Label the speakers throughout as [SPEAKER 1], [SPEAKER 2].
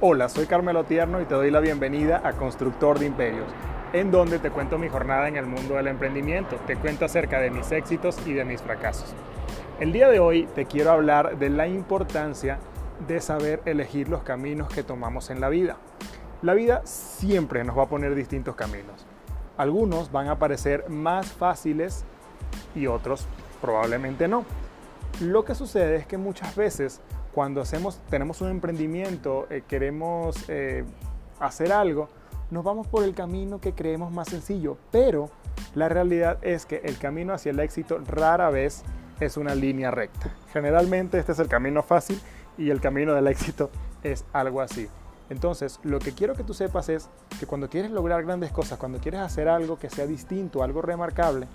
[SPEAKER 1] Hola, soy Carmelo Tierno y te doy la bienvenida a Constructor de Imperios, en donde te cuento mi jornada en el mundo del emprendimiento, te cuento acerca de mis éxitos y de mis fracasos. El día de hoy te quiero hablar de la importancia de saber elegir los caminos que tomamos en la vida. La vida siempre nos va a poner distintos caminos. Algunos van a parecer más fáciles y otros probablemente no. Lo que sucede es que muchas veces cuando hacemos, tenemos un emprendimiento, eh, queremos eh, hacer algo, nos vamos por el camino que creemos más sencillo, pero la realidad es que el camino hacia el éxito rara vez es una línea recta. Generalmente este es el camino fácil y el camino del éxito es algo así. Entonces, lo que quiero que tú sepas es que cuando quieres lograr grandes cosas, cuando quieres hacer algo que sea distinto, algo remarcable,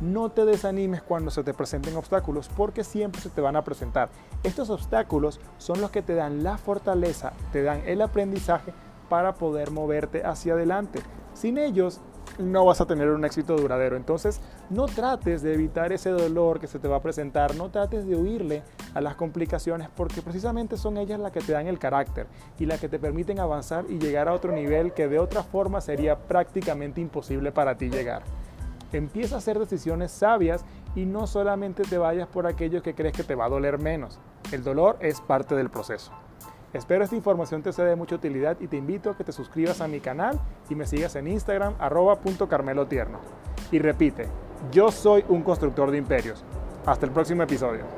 [SPEAKER 1] no te desanimes cuando se te presenten obstáculos porque siempre se te van a presentar. Estos obstáculos son los que te dan la fortaleza, te dan el aprendizaje para poder moverte hacia adelante. Sin ellos no vas a tener un éxito duradero. Entonces, no trates de evitar ese dolor que se te va a presentar, no trates de huirle a las complicaciones porque precisamente son ellas las que te dan el carácter y las que te permiten avanzar y llegar a otro nivel que de otra forma sería prácticamente imposible para ti llegar. Empieza a hacer decisiones sabias y no solamente te vayas por aquello que crees que te va a doler menos. El dolor es parte del proceso. Espero esta información te sea de mucha utilidad y te invito a que te suscribas a mi canal y me sigas en Instagram arroba Y repite, yo soy un constructor de imperios. Hasta el próximo episodio.